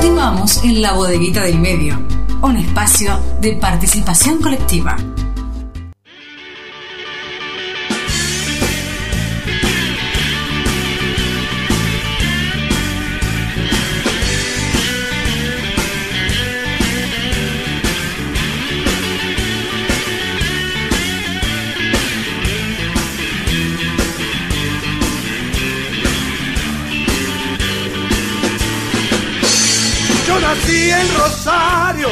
Continuamos en la bodeguita del medio, un espacio de participación colectiva. Rosario,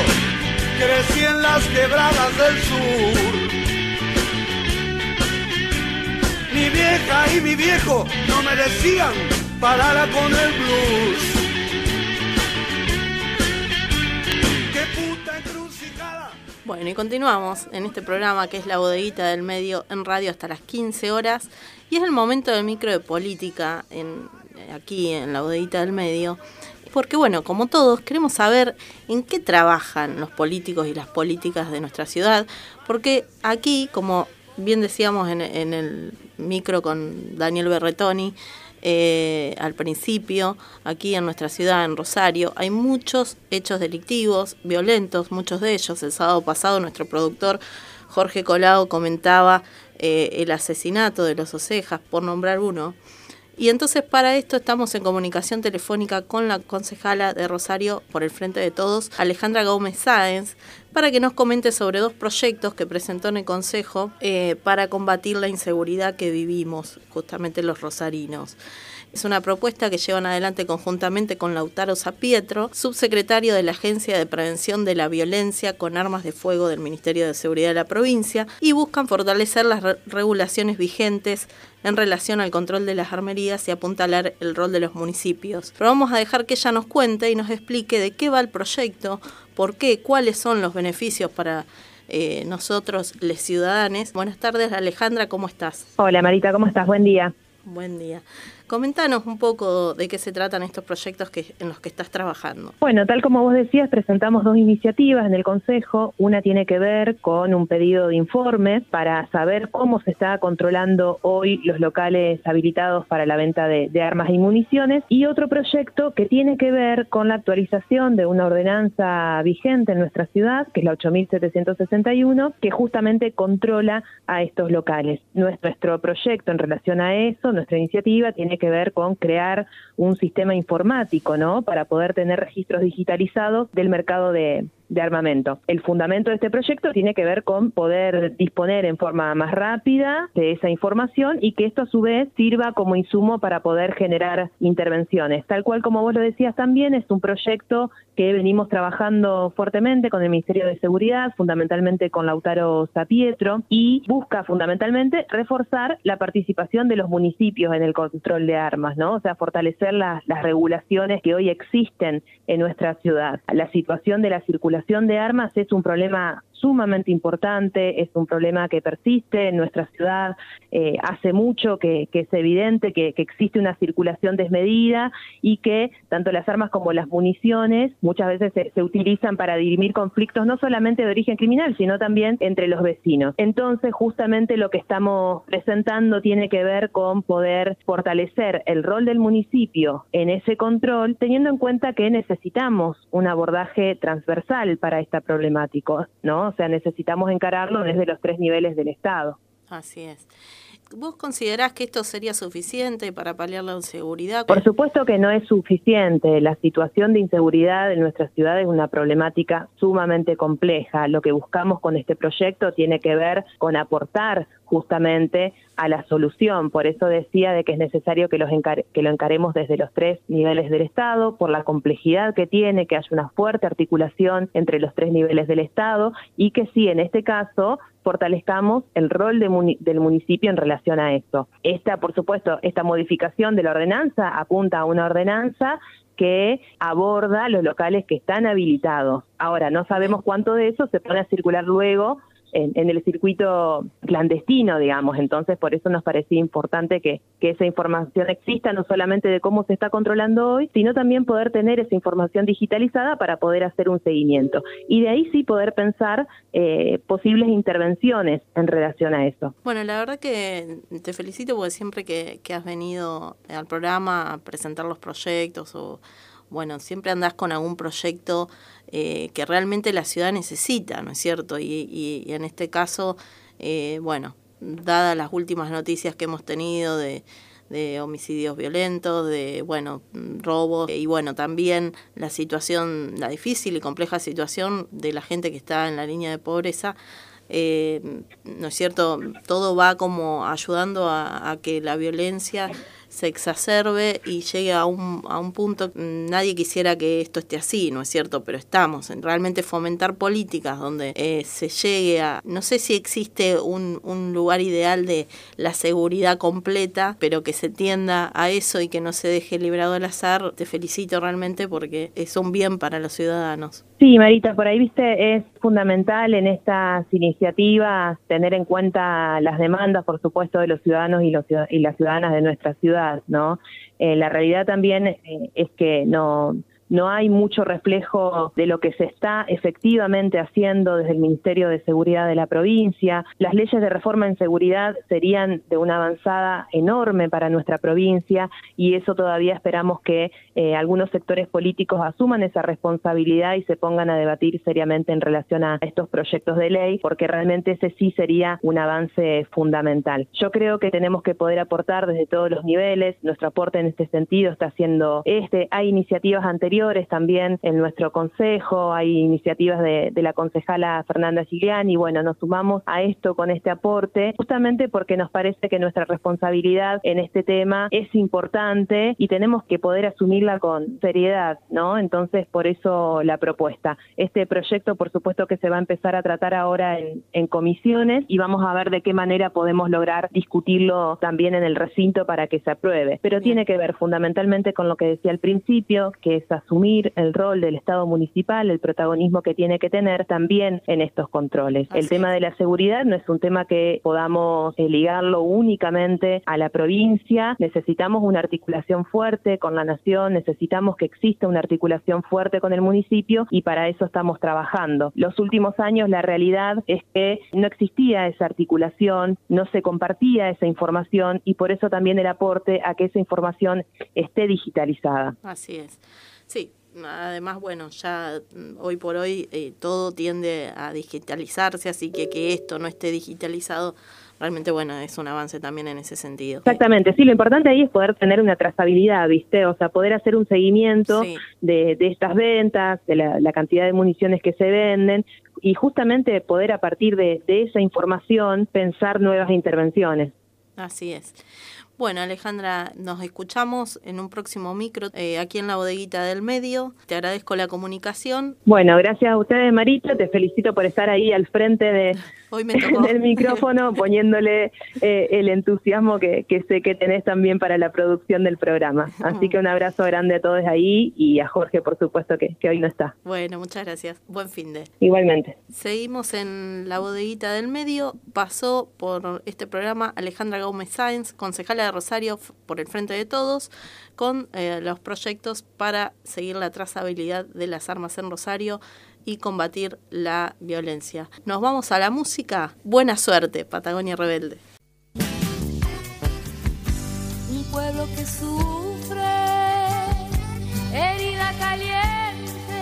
crecí en las quebradas del sur. Mi vieja y mi viejo no me decían parara con el blues. Bueno, y continuamos en este programa que es La Bodeguita del Medio en radio hasta las 15 horas. Y es el momento del micro de política en, aquí en La Bodeguita del Medio porque bueno, como todos, queremos saber en qué trabajan los políticos y las políticas de nuestra ciudad, porque aquí, como bien decíamos en, el micro con Daniel Berretoni, eh, al principio, aquí en nuestra ciudad, en Rosario, hay muchos hechos delictivos, violentos, muchos de ellos. El sábado pasado nuestro productor Jorge Colado comentaba eh, el asesinato de los Ocejas, por nombrar uno. Y entonces para esto estamos en comunicación telefónica con la concejala de Rosario por el Frente de Todos, Alejandra Gómez Sáenz, para que nos comente sobre dos proyectos que presentó en el Consejo eh, para combatir la inseguridad que vivimos justamente los rosarinos. Es una propuesta que llevan adelante conjuntamente con Lautaro Zapietro, subsecretario de la Agencia de Prevención de la Violencia con Armas de Fuego del Ministerio de Seguridad de la provincia y buscan fortalecer las regulaciones vigentes en relación al control de las armerías y apuntalar el rol de los municipios. Pero vamos a dejar que ella nos cuente y nos explique de qué va el proyecto, por qué, cuáles son los beneficios para eh, nosotros, los ciudadanos. Buenas tardes, Alejandra, ¿cómo estás? Hola, Marita, ¿cómo estás? Buen día. Buen día. Comentanos un poco de qué se tratan estos proyectos que, en los que estás trabajando. Bueno, tal como vos decías, presentamos dos iniciativas en el Consejo. Una tiene que ver con un pedido de informe para saber cómo se está controlando hoy los locales habilitados para la venta de, armas y municiones. Y otro proyecto que tiene que ver con la actualización de una ordenanza vigente en nuestra ciudad, que es la 8761, que justamente controla a estos locales. Nuestro proyecto en relación a eso, nuestra iniciativa, tiene que ver con crear un sistema informático, ¿no? Para poder tener registros digitalizados del mercado de, de armamento. El fundamento de este proyecto tiene que ver con poder disponer en forma más rápida de esa información y que esto a su vez sirva como insumo para poder generar intervenciones. Tal cual como vos lo decías también, es un proyecto que venimos trabajando fuertemente con el Ministerio de Seguridad, fundamentalmente con Lautaro Zapietro, y busca fundamentalmente reforzar la participación de los municipios en el control de armas, ¿no? O sea, fortalecer las, las regulaciones que hoy existen en nuestra ciudad. La situación de la circulación de armas es un problema sumamente importante, es un problema que persiste en nuestra ciudad, eh, hace mucho que, es evidente que, existe una circulación desmedida y que tanto las armas como las municiones muchas veces se, utilizan para dirimir conflictos no solamente de origen criminal, sino también entre los vecinos. Entonces, justamente lo que estamos presentando tiene que ver con poder fortalecer el rol del municipio en ese control, teniendo en cuenta que necesitamos un abordaje transversal para esta problemática, ¿no? O sea, necesitamos encararlo desde los tres niveles del Estado. Así es. ¿Vos considerás que esto sería suficiente para paliar la inseguridad? Por supuesto que no es suficiente. La situación de inseguridad en nuestra ciudad es una problemática sumamente compleja. Lo que buscamos con este proyecto tiene que ver con aportar justamente a la solución. Por eso decía de que es necesario que, los que lo encaremos desde los tres niveles del Estado, por la complejidad que tiene, que haya una fuerte articulación entre los tres niveles del Estado y que sí, en este caso, fortalezcamos el rol del municipio en relación a esto. Esta, por supuesto, esta modificación de la ordenanza apunta a una ordenanza que aborda los locales que están habilitados. Ahora, no sabemos cuánto de eso se pone a circular luego en, el circuito clandestino, digamos. Entonces, por eso nos parecía importante que, que, esa información exista, no solamente de cómo se está controlando hoy, sino también poder tener esa información digitalizada para poder hacer un seguimiento. Y de ahí sí poder pensar eh, posibles intervenciones en relación a eso. Bueno, la verdad que te felicito porque siempre que, que has venido al programa a presentar los proyectos o bueno, siempre andás con algún proyecto eh, que realmente la ciudad necesita, ¿no es cierto? Y, en este caso, eh, bueno, dadas las últimas noticias que hemos tenido de, de homicidios violentos, de bueno, robos y bueno, también la situación, la difícil y compleja situación de la gente que está en la línea de pobreza, eh, ¿no es cierto? Todo va como ayudando a que la violencia se exacerbe y llegue a un, a un punto, nadie quisiera que esto esté así, ¿no es cierto? Pero estamos en realmente fomentar políticas donde eh, se llegue a, no sé si existe un, un lugar ideal de la seguridad completa, pero que se tienda a eso y que no se deje librado al azar, te felicito realmente porque es un bien para los ciudadanos. Sí, Marita, por ahí viste, es fundamental en estas iniciativas tener en cuenta las demandas, por supuesto, de los ciudadanos y, los, y las ciudadanas de nuestra ciudad, ¿no? Eh, la realidad también eh, es que no no hay mucho reflejo de lo que se está efectivamente haciendo desde el Ministerio de Seguridad de la provincia. Las leyes de reforma en seguridad serían de una avanzada enorme para nuestra provincia y eso todavía esperamos que eh, algunos sectores políticos asuman esa responsabilidad y se pongan a debatir seriamente en relación a estos proyectos de ley, porque realmente ese sí sería un avance fundamental. Yo creo que tenemos que poder aportar desde todos los niveles. Nuestro aporte en este sentido está siendo este. Hay iniciativas anteriores también en nuestro consejo, hay iniciativas de, la concejala Fernanda Gigliani, y bueno, nos sumamos a esto con este aporte, justamente porque nos parece que nuestra responsabilidad en este tema es importante y tenemos que poder asumirla con seriedad, ¿no? Entonces, por eso la propuesta. Este proyecto, por supuesto que se va a empezar a tratar ahora en, en comisiones y vamos a ver de qué manera podemos lograr discutirlo también en el recinto para que se apruebe. Pero tiene que ver fundamentalmente con lo que decía al principio, que es asumir el rol del Estado municipal, el protagonismo que tiene que tener también en estos controles. el tema de la seguridad no es un tema que podamos eh, ligarlo únicamente a la provincia, necesitamos una articulación fuerte con la nación, necesitamos que exista una articulación fuerte con el municipio y para eso estamos trabajando. Los últimos años la realidad es que no existía esa articulación, no se compartía esa información y por eso también el aporte a que esa información esté digitalizada. Así es. Sí, además, bueno, ya mm, hoy por hoy eh, todo tiende a digitalizarse, así que que esto no esté digitalizado realmente bueno, es un avance también en ese sentido. Exactamente, sí, lo importante ahí es poder tener una trazabilidad, ¿viste? O sea, poder hacer un seguimiento de, de, estas ventas, de la, cantidad de municiones que se venden y justamente poder a partir de, de esa información pensar nuevas intervenciones. Así es. Bueno, Alejandra, nos escuchamos en un próximo micro eh, aquí en la bodeguita del medio. Te agradezco la comunicación. Bueno, gracias a ustedes, Marita. Te felicito por estar ahí al frente de, Hoy me del micrófono, poniéndole eh, el entusiasmo que, sé que tenés también para la producción del programa. Así que un abrazo grande a todos ahí y a Jorge, por supuesto, que, que hoy no está. Bueno, muchas gracias. Buen fin de. Igualmente. Seguimos en la bodeguita del medio. Pasó por este programa Alejandra Gómez Sáenz, concejala de Rosario por el Frente de Todos, con eh, los proyectos para seguir la trazabilidad de las armas en Rosario y combatir la violencia. Nos vamos a la música. Buena suerte, Patagonia Rebelde. Un pueblo que sufre, herida caliente,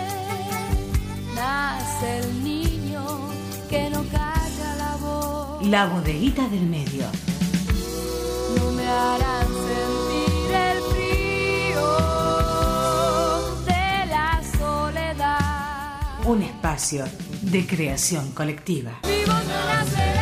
nace el niño que no calla la voz. La bodeguita del medio. Un espacio de creación colectiva. Vivo